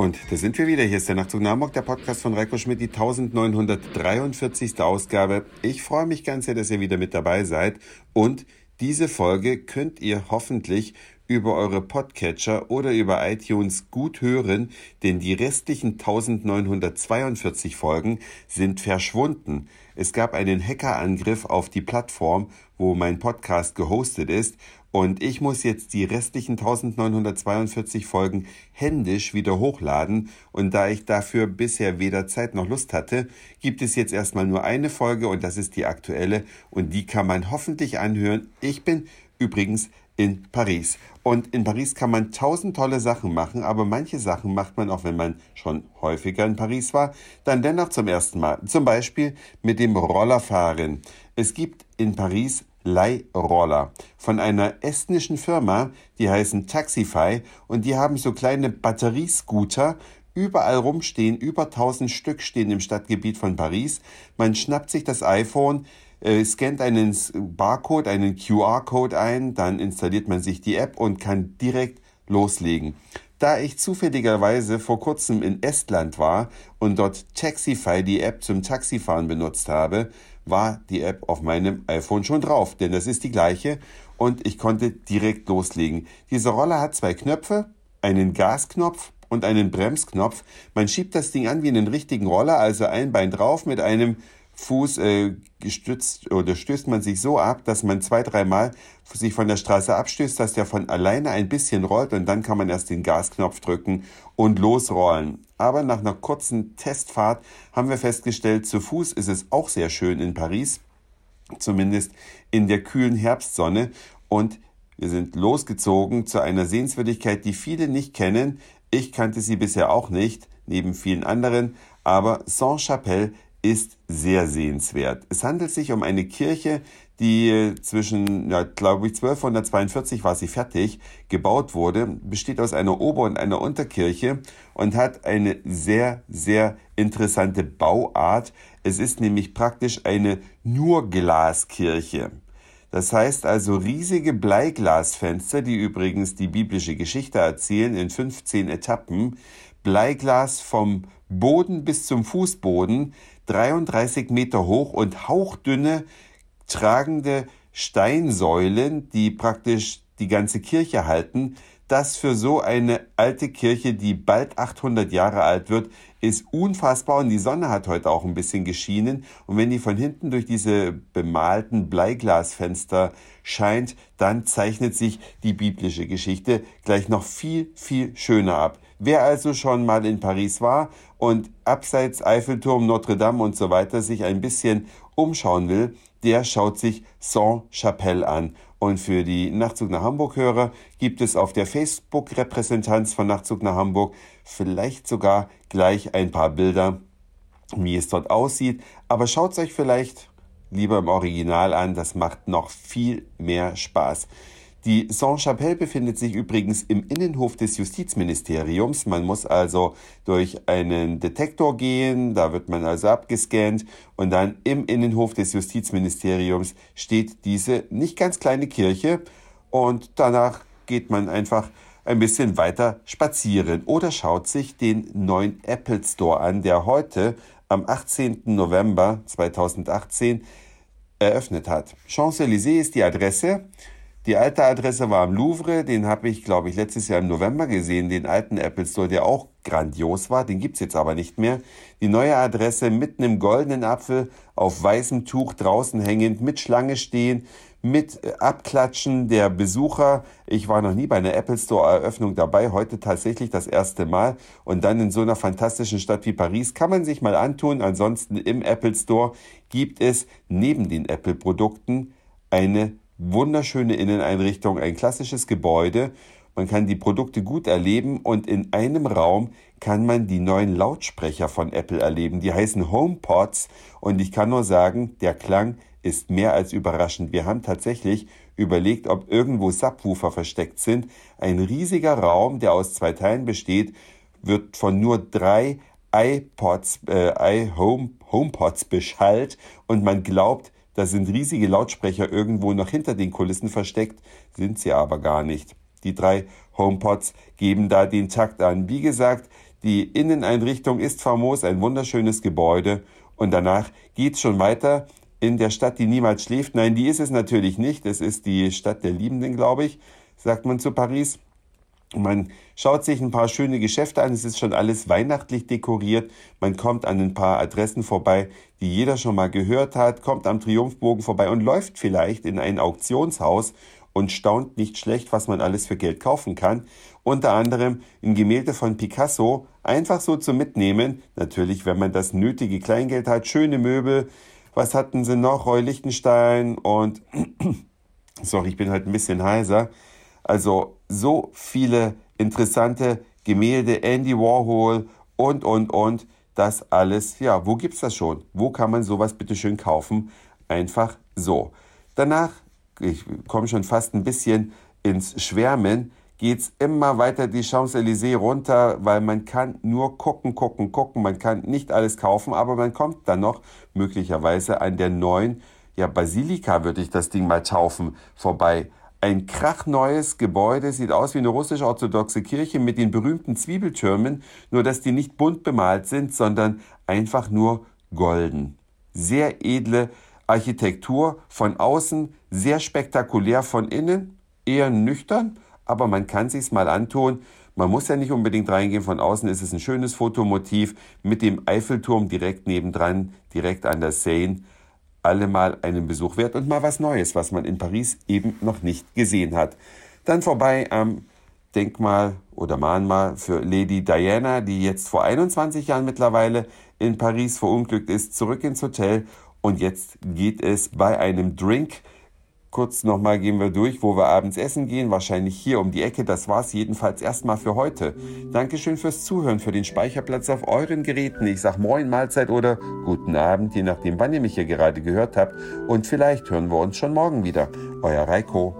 Und da sind wir wieder. Hier ist der Nachtzug nach Hamburg, der Podcast von Reiko Schmidt, die 1943. Ausgabe. Ich freue mich ganz sehr, dass ihr wieder mit dabei seid. Und diese Folge könnt ihr hoffentlich über eure Podcatcher oder über iTunes gut hören, denn die restlichen 1942 Folgen sind verschwunden. Es gab einen Hackerangriff auf die Plattform, wo mein Podcast gehostet ist und ich muss jetzt die restlichen 1942 Folgen händisch wieder hochladen. Und da ich dafür bisher weder Zeit noch Lust hatte, gibt es jetzt erstmal nur eine Folge und das ist die aktuelle. Und die kann man hoffentlich anhören. Ich bin übrigens in Paris. Und in Paris kann man tausend tolle Sachen machen, aber manche Sachen macht man auch, wenn man schon häufiger in Paris war, dann dennoch zum ersten Mal. Zum Beispiel mit dem Rollerfahren. Es gibt in Paris Leihroller von einer estnischen Firma, die heißen Taxify und die haben so kleine Batteriescooter überall rumstehen, über 1000 Stück stehen im Stadtgebiet von Paris. Man schnappt sich das iPhone, äh, scannt einen Barcode, einen QR-Code ein, dann installiert man sich die App und kann direkt loslegen. Da ich zufälligerweise vor kurzem in Estland war und dort Taxify, die App zum Taxifahren benutzt habe, war die App auf meinem iPhone schon drauf, denn das ist die gleiche und ich konnte direkt loslegen. Diese Roller hat zwei Knöpfe, einen Gasknopf und einen Bremsknopf. Man schiebt das Ding an wie einen richtigen Roller, also ein Bein drauf mit einem Fuß äh, gestützt oder stößt man sich so ab, dass man zwei, dreimal sich von der Straße abstößt, dass der von alleine ein bisschen rollt und dann kann man erst den Gasknopf drücken und losrollen. Aber nach einer kurzen Testfahrt haben wir festgestellt, zu Fuß ist es auch sehr schön in Paris, zumindest in der kühlen Herbstsonne und wir sind losgezogen zu einer Sehenswürdigkeit, die viele nicht kennen. Ich kannte sie bisher auch nicht, neben vielen anderen, aber Saint-Chapelle ist sehr sehenswert. Es handelt sich um eine Kirche, die zwischen, ja, glaube ich, 1242 war sie fertig, gebaut wurde, besteht aus einer Ober- und einer Unterkirche und hat eine sehr, sehr interessante Bauart. Es ist nämlich praktisch eine nur Glaskirche. Das heißt also riesige Bleiglasfenster, die übrigens die biblische Geschichte erzählen in 15 Etappen. Bleiglas vom Boden bis zum Fußboden, 33 Meter hoch und hauchdünne tragende Steinsäulen, die praktisch die ganze Kirche halten. Das für so eine alte Kirche, die bald 800 Jahre alt wird, ist unfassbar und die Sonne hat heute auch ein bisschen geschienen und wenn die von hinten durch diese bemalten Bleiglasfenster scheint, dann zeichnet sich die biblische Geschichte gleich noch viel, viel schöner ab. Wer also schon mal in Paris war und abseits Eiffelturm, Notre Dame und so weiter sich ein bisschen umschauen will, der schaut sich Saint-Chapelle an. Und für die Nachtzug nach Hamburg-Hörer gibt es auf der Facebook-Repräsentanz von Nachtzug nach Hamburg vielleicht sogar gleich ein paar Bilder, wie es dort aussieht. Aber schaut es euch vielleicht lieber im Original an, das macht noch viel mehr Spaß. Die Saint-Chapelle befindet sich übrigens im Innenhof des Justizministeriums. Man muss also durch einen Detektor gehen, da wird man also abgescannt und dann im Innenhof des Justizministeriums steht diese nicht ganz kleine Kirche und danach geht man einfach ein bisschen weiter spazieren oder schaut sich den neuen Apple Store an, der heute am 18. November 2018 eröffnet hat. Champs-Élysées ist die Adresse. Die alte Adresse war am Louvre, den habe ich, glaube ich, letztes Jahr im November gesehen, den alten Apple Store, der auch grandios war, den gibt's jetzt aber nicht mehr. Die neue Adresse mitten im goldenen Apfel, auf weißem Tuch draußen hängend, mit Schlange stehen, mit äh, Abklatschen der Besucher. Ich war noch nie bei einer Apple Store Eröffnung dabei, heute tatsächlich das erste Mal. Und dann in so einer fantastischen Stadt wie Paris kann man sich mal antun. Ansonsten im Apple Store gibt es neben den Apple Produkten eine wunderschöne Inneneinrichtung, ein klassisches Gebäude. Man kann die Produkte gut erleben und in einem Raum kann man die neuen Lautsprecher von Apple erleben. Die heißen HomePods und ich kann nur sagen, der Klang ist mehr als überraschend. Wir haben tatsächlich überlegt, ob irgendwo Subwoofer versteckt sind. Ein riesiger Raum, der aus zwei Teilen besteht, wird von nur drei iPods, äh, iHome, HomePods beschallt und man glaubt, da sind riesige Lautsprecher irgendwo noch hinter den Kulissen versteckt, sind sie aber gar nicht. Die drei HomePods geben da den Takt an. Wie gesagt, Die Inneneinrichtung ist famos, ein wunderschönes Gebäude. Und danach geht's schon weiter in der Stadt, die niemals schläft. Nein, die ist es natürlich nicht. Es ist die Stadt der Liebenden, glaube ich, sagt man zu Paris. Man schaut sich ein paar schöne Geschäfte an. Es ist schon alles weihnachtlich dekoriert. Man kommt an ein paar Adressen vorbei, die jeder schon mal gehört hat, kommt am Triumphbogen vorbei und läuft vielleicht in ein Auktionshaus und staunt nicht schlecht, was man alles für Geld kaufen kann. Unter anderem ein Gemälde von Picasso, einfach so zu mitnehmen. Natürlich, wenn man das nötige Kleingeld hat, schöne Möbel. Was hatten sie noch? Roy Lichtenstein und, sorry, ich bin halt ein bisschen heiser. Also so viele interessante Gemälde, Andy Warhol und, und, und. Das alles, ja, wo gibt's das schon? Wo kann man sowas bitte schön kaufen? Einfach so. Danach, ich komme schon fast ein bisschen ins Schwärmen, geht's immer weiter die Champs-Élysées runter, weil man kann nur gucken, gucken, gucken. Man kann nicht alles kaufen, aber man kommt dann noch möglicherweise an der neuen, ja, Basilika würde ich das Ding mal taufen, vorbei ein krachneues Gebäude, sieht aus wie eine russisch-orthodoxe Kirche mit den berühmten Zwiebeltürmen, nur dass die nicht bunt bemalt sind, sondern einfach nur golden. Sehr edle Architektur von außen, sehr spektakulär von innen, eher nüchtern, aber man kann sich's mal antun. Man muss ja nicht unbedingt reingehen. Von außen ist es ein schönes Fotomotiv mit dem Eiffelturm direkt nebendran, direkt an der Seine allemal einen Besuch wert und mal was Neues, was man in Paris eben noch nicht gesehen hat. Dann vorbei am Denkmal oder Mahnmal für Lady Diana, die jetzt vor 21 Jahren mittlerweile in Paris verunglückt ist, zurück ins Hotel und jetzt geht es bei einem Drink Kurz nochmal gehen wir durch, wo wir abends essen gehen. Wahrscheinlich hier um die Ecke. Das war's jedenfalls erstmal für heute. Dankeschön fürs Zuhören, für den Speicherplatz auf euren Geräten. Ich sag Moin, Mahlzeit oder guten Abend, je nachdem, wann ihr mich hier gerade gehört habt. Und vielleicht hören wir uns schon morgen wieder. Euer Reiko.